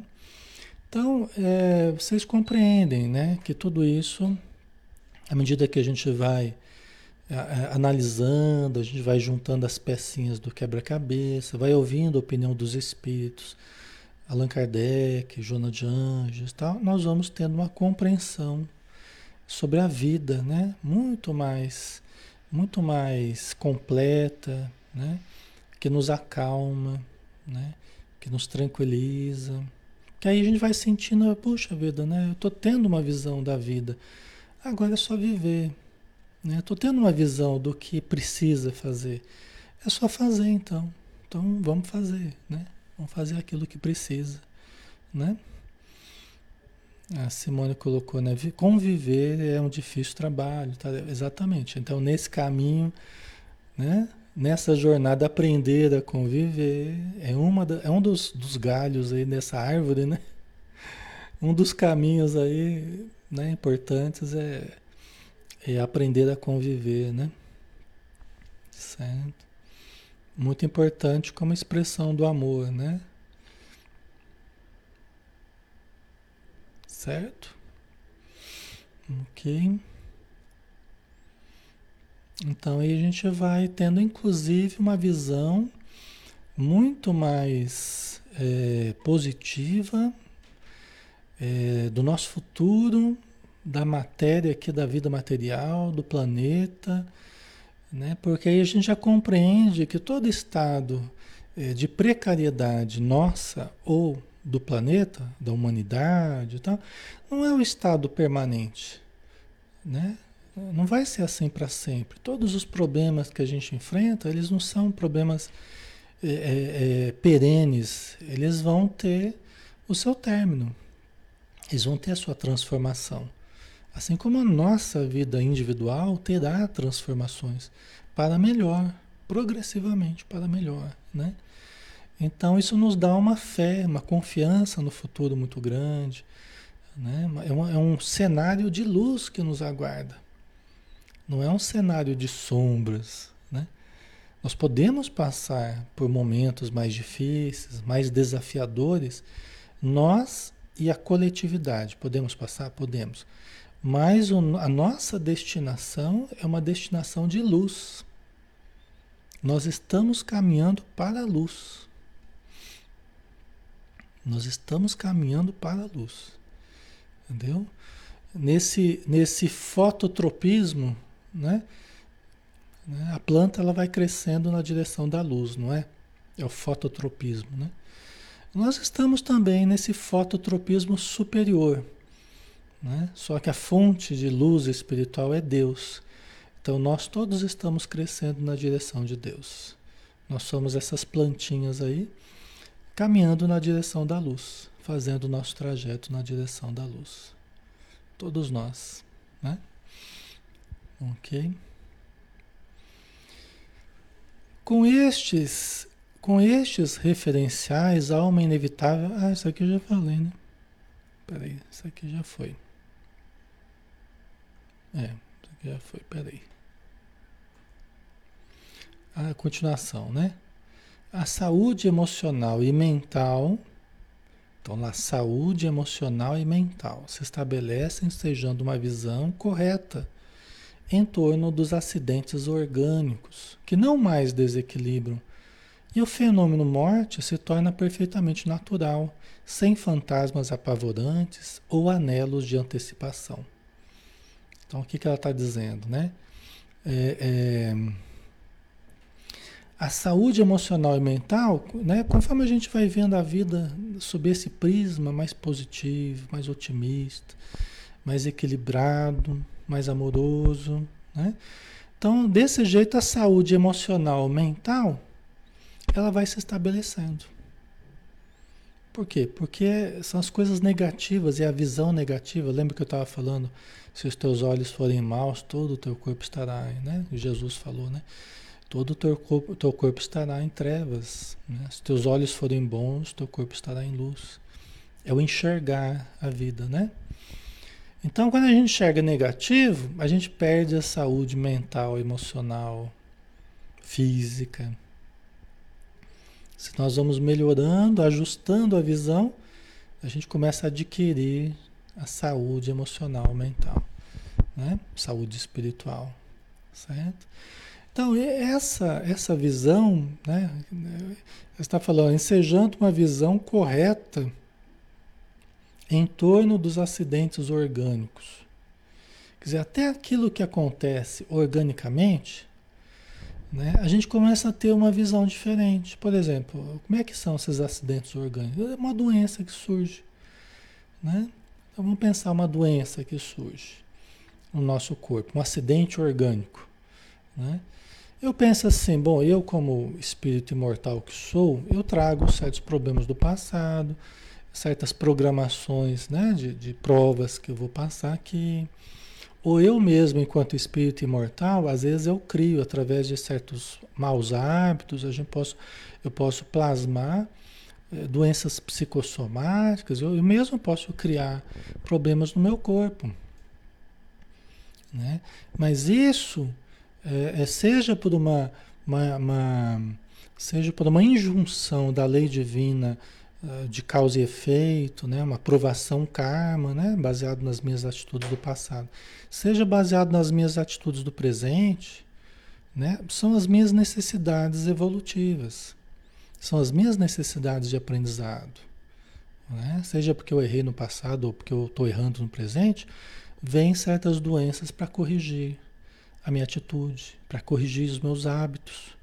Então, é, vocês compreendem, né, que tudo isso, à medida que a gente vai é, é, analisando, a gente vai juntando as pecinhas do quebra-cabeça, vai ouvindo a opinião dos espíritos, Allan Kardec, Joana de Anjos, tal, nós vamos tendo uma compreensão sobre a vida, né, muito mais, muito mais completa, né, que nos acalma, né, que nos tranquiliza. Que aí a gente vai sentindo, puxa vida, né? Eu tô tendo uma visão da vida. Agora é só viver. Né? Tô tendo uma visão do que precisa fazer. É só fazer então. Então vamos fazer, né? Vamos fazer aquilo que precisa, né? A Simone colocou, né? Conviver é um difícil trabalho, tá? Exatamente. Então, nesse caminho, né? nessa jornada aprender a conviver é, uma da, é um dos, dos galhos aí dessa árvore, né? *laughs* Um dos caminhos aí né, importantes é, é aprender a conviver, né? Certo? Muito importante como expressão do amor, né? Certo? Ok. Então aí a gente vai tendo inclusive uma visão muito mais é, positiva é, do nosso futuro, da matéria aqui, da vida material, do planeta, né? porque aí a gente já compreende que todo estado é, de precariedade nossa ou do planeta, da humanidade e tal, não é o estado permanente. Né? Não vai ser assim para sempre. Todos os problemas que a gente enfrenta, eles não são problemas é, é, é, perenes. Eles vão ter o seu término. Eles vão ter a sua transformação. Assim como a nossa vida individual terá transformações para melhor, progressivamente para melhor, né? Então isso nos dá uma fé, uma confiança no futuro muito grande, né? É, uma, é um cenário de luz que nos aguarda. Não é um cenário de sombras, né? Nós podemos passar por momentos mais difíceis, mais desafiadores, nós e a coletividade. Podemos passar? Podemos. Mas o, a nossa destinação é uma destinação de luz. Nós estamos caminhando para a luz. Nós estamos caminhando para a luz. Entendeu? Nesse, nesse fototropismo né? né? A planta ela vai crescendo na direção da luz, não é? É o fototropismo, né? Nós estamos também nesse fototropismo superior, né? Só que a fonte de luz espiritual é Deus. Então nós todos estamos crescendo na direção de Deus. Nós somos essas plantinhas aí, caminhando na direção da luz, fazendo o nosso trajeto na direção da luz. Todos nós, né? Ok? Com estes, com estes referenciais há uma inevitável. Ah, isso aqui eu já falei, né? Peraí, isso aqui já foi. É, isso aqui já foi, peraí. A continuação, né? A saúde emocional e mental. Então, lá, saúde emocional e mental se estabelecem sejando uma visão correta em torno dos acidentes orgânicos, que não mais desequilibram. E o fenômeno morte se torna perfeitamente natural, sem fantasmas apavorantes ou anelos de antecipação. Então, o que, que ela está dizendo, né? É, é, a saúde emocional e mental, né, conforme a gente vai vendo a vida sob esse prisma mais positivo, mais otimista, mais equilibrado, mais amoroso, né? Então, desse jeito, a saúde emocional, mental, ela vai se estabelecendo. Por quê? Porque são as coisas negativas e a visão negativa. Lembra que eu estava falando? Se os teus olhos forem maus, todo o teu corpo estará, né? Jesus falou, né? Todo o teu corpo, teu corpo estará em trevas. Né? Se teus olhos forem bons, teu corpo estará em luz. É o enxergar a vida, né? Então, quando a gente enxerga negativo, a gente perde a saúde mental, emocional, física. Se nós vamos melhorando, ajustando a visão, a gente começa a adquirir a saúde emocional, mental, né? Saúde espiritual, certo? Então, essa, essa visão, né? Você está falando, ensejando uma visão correta em torno dos acidentes orgânicos. Quer dizer, até aquilo que acontece organicamente, né, a gente começa a ter uma visão diferente. Por exemplo, como é que são esses acidentes orgânicos? É uma doença que surge. Né? Então vamos pensar uma doença que surge no nosso corpo, um acidente orgânico. Né? Eu penso assim, bom, eu como espírito imortal que sou, eu trago certos problemas do passado, certas programações né, de, de provas que eu vou passar que ou eu mesmo, enquanto espírito imortal, às vezes eu crio através de certos maus hábitos, a gente posso, eu posso plasmar é, doenças psicossomáticas, eu, eu mesmo posso criar problemas no meu corpo. Né? Mas isso é, é, seja por uma, uma, uma, seja por uma injunção da lei divina ah, de causa e efeito, né? uma provação karma, né? baseado nas minhas atitudes do passado, seja baseado nas minhas atitudes do presente, né? são as minhas necessidades evolutivas, são as minhas necessidades de aprendizado. Né? Seja porque eu errei no passado ou porque eu estou errando no presente, vem certas doenças para corrigir a minha atitude, para corrigir os meus hábitos.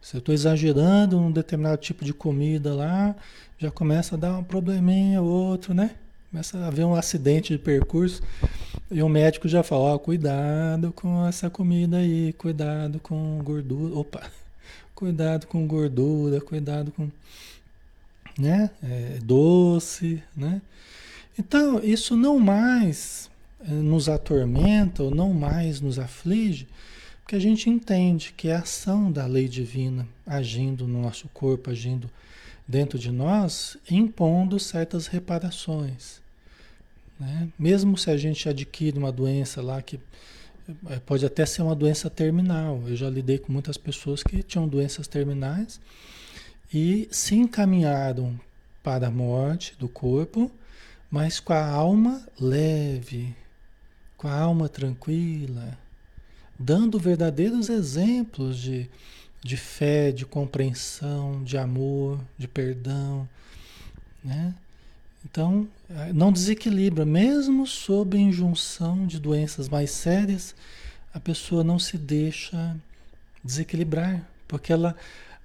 Se eu estou exagerando num determinado tipo de comida lá, já começa a dar um probleminha, outro, né? Começa a haver um acidente de percurso e o médico já fala, ó, cuidado com essa comida aí, cuidado com gordura, opa, *laughs* cuidado com gordura, cuidado com, né, é, doce, né? Então, isso não mais nos atormenta ou não mais nos aflige, porque a gente entende que é a ação da lei divina agindo no nosso corpo, agindo dentro de nós, impondo certas reparações. Né? Mesmo se a gente adquire uma doença lá que eh, pode até ser uma doença terminal. Eu já lidei com muitas pessoas que tinham doenças terminais e se encaminharam para a morte do corpo, mas com a alma leve, com a alma tranquila, dando verdadeiros exemplos de de fé, de compreensão, de amor, de perdão, né? Então, eh, não desequilibra, mesmo sob injunção de doenças mais sérias, a pessoa não se deixa desequilibrar, porque ela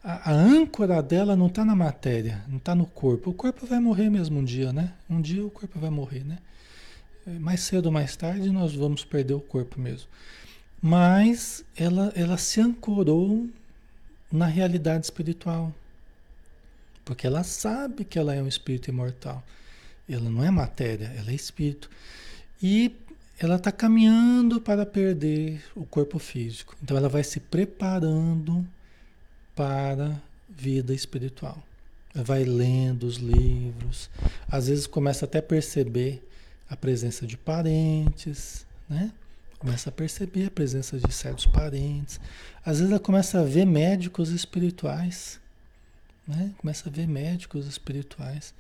a, a âncora dela não está na matéria, não está no corpo. O corpo vai morrer mesmo um dia, né? Um dia o corpo vai morrer, né? Eh, mais cedo ou mais tarde nós vamos perder o corpo mesmo. Mas ela, ela se ancorou na realidade espiritual. Porque ela sabe que ela é um espírito imortal. Ela não é matéria, ela é espírito. E ela está caminhando para perder o corpo físico. Então ela vai se preparando para vida espiritual. Ela vai lendo os livros. Às vezes começa até a perceber a presença de parentes, né? Começa a perceber a presença de certos parentes. Às vezes ela começa a ver médicos espirituais. Né? Começa a ver médicos espirituais.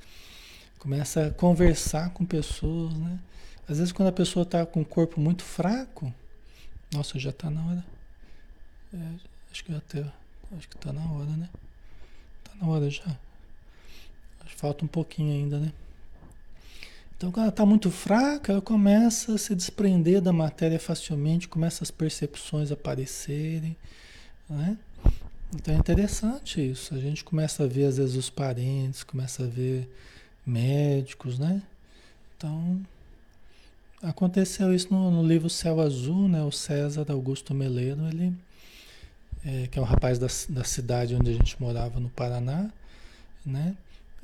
Começa a conversar com pessoas. Né? Às vezes quando a pessoa está com o corpo muito fraco, nossa, já está na hora. É, acho que até. Acho que está na hora, né? Está na hora já. Falta um pouquinho ainda, né? Então, quando ela está muito fraca, ela começa a se desprender da matéria facilmente, começa as percepções a aparecerem. Né? Então é interessante isso. A gente começa a ver, às vezes, os parentes, começa a ver médicos, né? Então, aconteceu isso no, no, livro Céu Azul, né? O César Augusto Meleiro, ele, é, que é um rapaz da, da cidade onde a gente morava, no Paraná, né?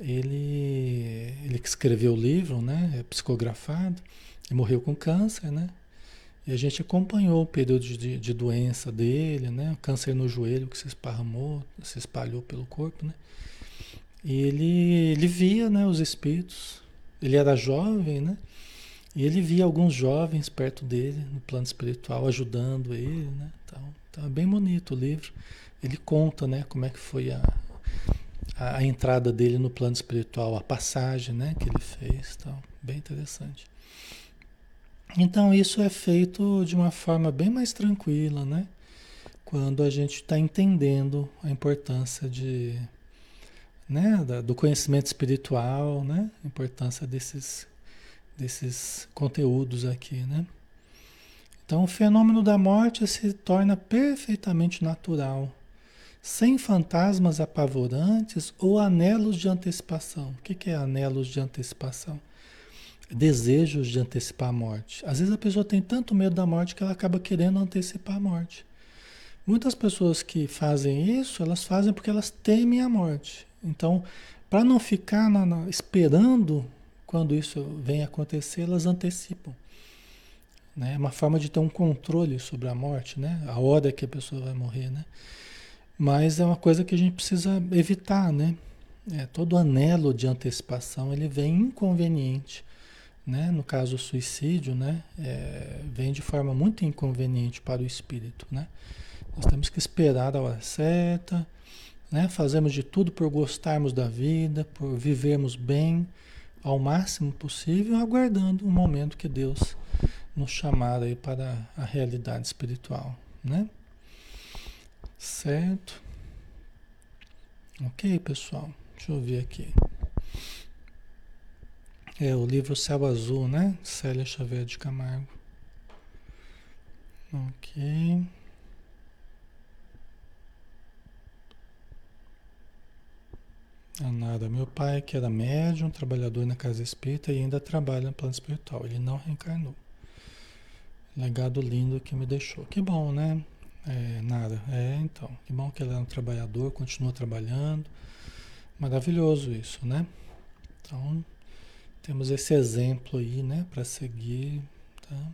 Ele, ele que escreveu o livro, né? É psicografado, morreu com câncer, né? E a gente acompanhou o período de, de doença dele, né? O câncer no joelho que se esparramou, se espalhou pelo corpo, né? E ele, ele via, né, os espíritos. Ele era jovem, né? E ele via alguns jovens perto dele, no plano espiritual, ajudando ele, né? Então, tá bem bonito o livro. Ele conta, né, como é que foi a, a, a entrada dele no plano espiritual, a passagem, né, que ele fez, então, bem interessante. Então, isso é feito de uma forma bem mais tranquila, né? Quando a gente está entendendo a importância de, né, do conhecimento espiritual, né? A importância desses desses conteúdos aqui, né? Então, o fenômeno da morte se torna perfeitamente natural, sem fantasmas apavorantes ou anelos de antecipação. O que é anelos de antecipação? Desejos de antecipar a morte. Às vezes a pessoa tem tanto medo da morte que ela acaba querendo antecipar a morte. Muitas pessoas que fazem isso, elas fazem porque elas temem a morte. Então, para não ficar na, na, esperando quando isso vem acontecer, elas antecipam. Né? É uma forma de ter um controle sobre a morte, né? a hora que a pessoa vai morrer. Né? Mas é uma coisa que a gente precisa evitar. Né? É, todo anelo de antecipação ele vem inconveniente. Né? No caso, o suicídio né? É, vem de forma muito inconveniente para o espírito. Né? Nós temos que esperar a hora certa, né? fazemos de tudo por gostarmos da vida, por vivermos bem ao máximo possível, aguardando o momento que Deus nos chamar aí para a realidade espiritual, né? Certo? Ok, pessoal. Deixa eu ver aqui. É o livro Céu Azul, né? Célia Xavier de Camargo. Ok. É nada. Meu pai, que era médium, trabalhador na casa espírita e ainda trabalha no plano espiritual. Ele não reencarnou. Legado lindo que me deixou. Que bom, né? É, nada. É, então. Que bom que ele é um trabalhador, continua trabalhando. Maravilhoso isso, né? Então, temos esse exemplo aí, né, para seguir, tá?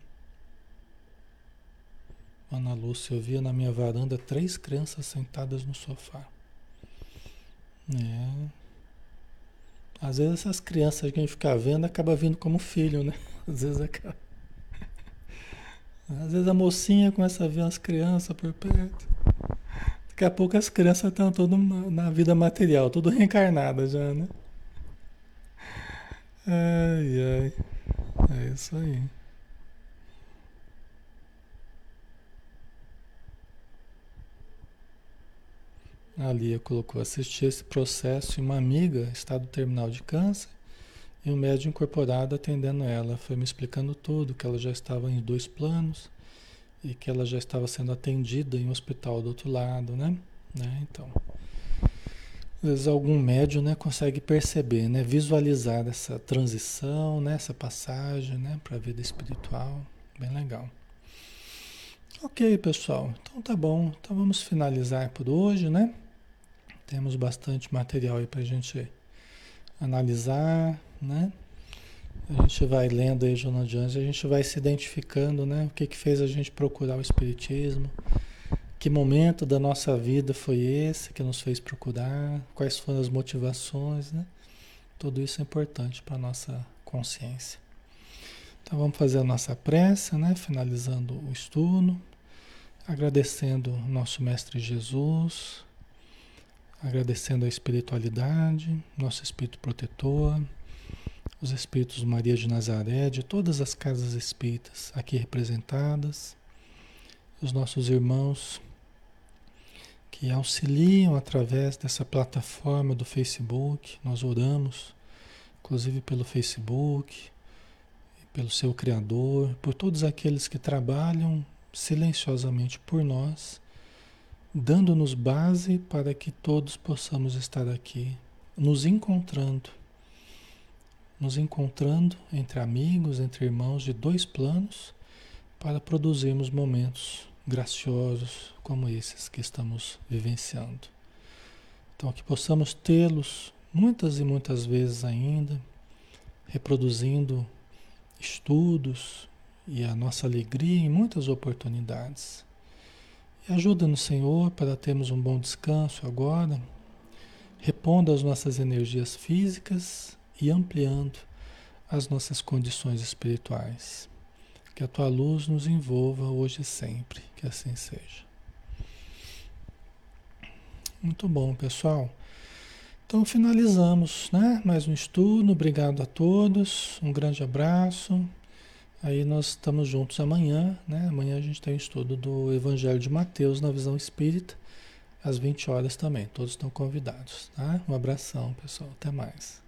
Ana Lúcia, eu via na minha varanda três crianças sentadas no sofá. É. Às vezes essas crianças que a gente fica vendo acaba vindo como filho, né? *laughs* Às vezes acaba. Às vezes a mocinha começa a ver as crianças por perto. Daqui a pouco as crianças estão todas na vida material, tudo reencarnadas já, né? Ai, ai. É isso aí. A Lia colocou: assistir esse processo e uma amiga, estado terminal de câncer, e um médico incorporado atendendo ela. Foi me explicando tudo, que ela já estava em dois planos e que ela já estava sendo atendida em um hospital do outro lado, né? né? Então, às vezes algum médium né, consegue perceber, né, visualizar essa transição, né, essa passagem né, para a vida espiritual. Bem legal. Ok, pessoal. Então tá bom. Então vamos finalizar por hoje, né? Temos bastante material aí para a gente analisar, né? A gente vai lendo aí Joana de Anjos, a gente vai se identificando, né? O que que fez a gente procurar o Espiritismo, que momento da nossa vida foi esse que nos fez procurar, quais foram as motivações, né? Tudo isso é importante para a nossa consciência. Então vamos fazer a nossa prece, né? Finalizando o estudo, agradecendo o nosso Mestre Jesus, agradecendo a espiritualidade, nosso espírito protetor, os espíritos Maria de Nazaré, de todas as casas espíritas aqui representadas, os nossos irmãos que auxiliam através dessa plataforma do Facebook. Nós oramos, inclusive pelo Facebook, pelo seu Criador, por todos aqueles que trabalham silenciosamente por nós dando-nos base para que todos possamos estar aqui, nos encontrando, nos encontrando entre amigos, entre irmãos de dois planos, para produzirmos momentos graciosos como esses que estamos vivenciando. Então, que possamos tê-los muitas e muitas vezes ainda, reproduzindo estudos e a nossa alegria em muitas oportunidades. E ajuda-nos, Senhor, para termos um bom descanso agora, repondo as nossas energias físicas e ampliando as nossas condições espirituais. Que a tua luz nos envolva hoje e sempre, que assim seja. Muito bom, pessoal. Então finalizamos, né? Mais um estudo. Obrigado a todos. Um grande abraço. Aí nós estamos juntos amanhã, né? Amanhã a gente tem o estudo do Evangelho de Mateus na visão espírita, às 20 horas também. Todos estão convidados, tá? Um abração, pessoal. Até mais.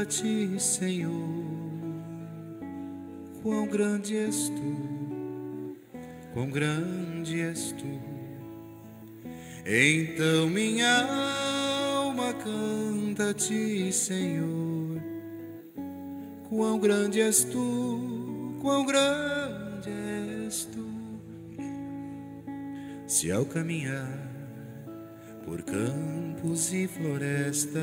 a ti, Senhor. Quão grande és tu, quão grande és tu. Então minha alma canta a ti, Senhor. Quão grande és tu, quão grande és tu. Se ao caminhar por campos e florestas,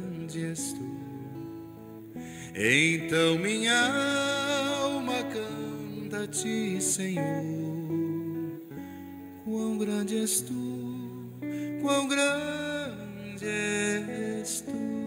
onde estou. Então minha alma canta a ti, Senhor. Quão grande és tu, quão grande és tu.